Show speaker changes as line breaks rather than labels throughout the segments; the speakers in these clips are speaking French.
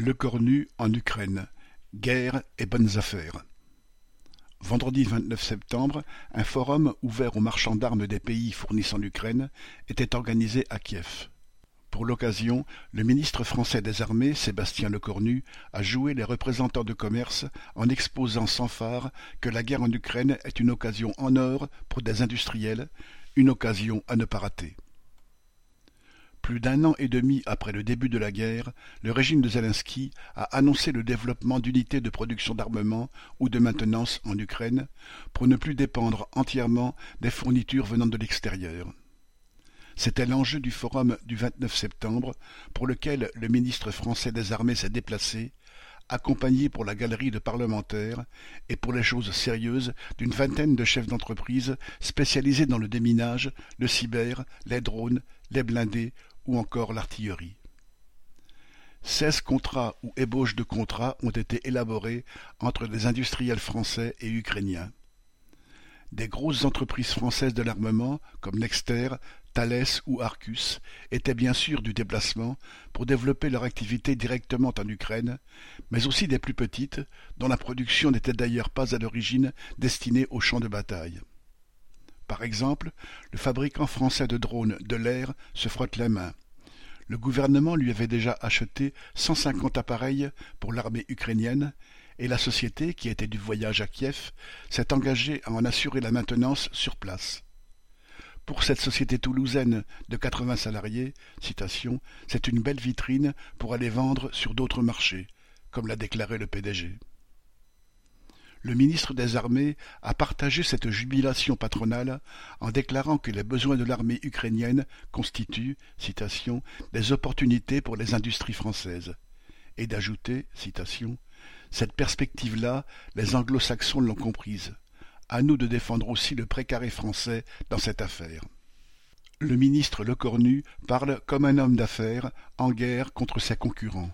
Le Cornu en Ukraine: guerre et bonnes affaires. Vendredi vingt-neuf septembre, un forum ouvert aux marchands d'armes des pays fournissant l'Ukraine était organisé à Kiev. Pour l'occasion, le ministre français des Armées, Sébastien Lecornu, a joué les représentants de commerce en exposant sans phare que la guerre en Ukraine est une occasion en or pour des industriels, une occasion à ne pas rater. Plus d'un an et demi après le début de la guerre, le régime de Zelensky a annoncé le développement d'unités de production d'armement ou de maintenance en Ukraine pour ne plus dépendre entièrement des fournitures venant de l'extérieur. C'était l'enjeu du forum du 29 septembre pour lequel le ministre français des Armées s'est déplacé, accompagné pour la galerie de parlementaires et pour les choses sérieuses d'une vingtaine de chefs d'entreprise spécialisés dans le déminage, le cyber, les drones, les blindés ou encore l'artillerie. Seize contrats ou ébauches de contrats ont été élaborés entre des industriels français et ukrainiens. Des grosses entreprises françaises de l'armement, comme Nexter, Thales ou Arcus, étaient bien sûr du déplacement pour développer leur activité directement en Ukraine, mais aussi des plus petites, dont la production n'était d'ailleurs pas à l'origine destinée au champ de bataille. Par exemple, le fabricant français de drones de l'air se frotte les mains. Le gouvernement lui avait déjà acheté cent cinquante appareils pour l'armée ukrainienne et la société, qui était du voyage à Kiev, s'est engagée à en assurer la maintenance sur place. Pour cette société toulousaine de quatre-vingts salariés, citation, c'est une belle vitrine pour aller vendre sur d'autres marchés, comme l'a déclaré le PDG le ministre des Armées a partagé cette jubilation patronale en déclarant que les besoins de l'armée ukrainienne constituent, citation, des opportunités pour les industries françaises, et d'ajouter, citation, cette perspective-là, les anglo-saxons l'ont comprise. À nous de défendre aussi le précaré français dans cette affaire. Le ministre Lecornu parle comme un homme d'affaires en guerre contre ses concurrents.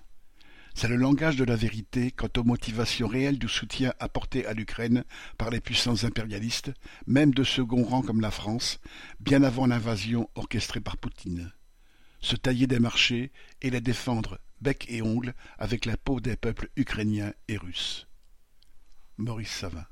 C'est le langage de la vérité quant aux motivations réelles du soutien apporté à l'Ukraine par les puissances impérialistes, même de second rang comme la France, bien avant l'invasion orchestrée par Poutine. Se tailler des marchés et les défendre bec et ongle avec la peau des peuples ukrainiens et russes. Maurice Savin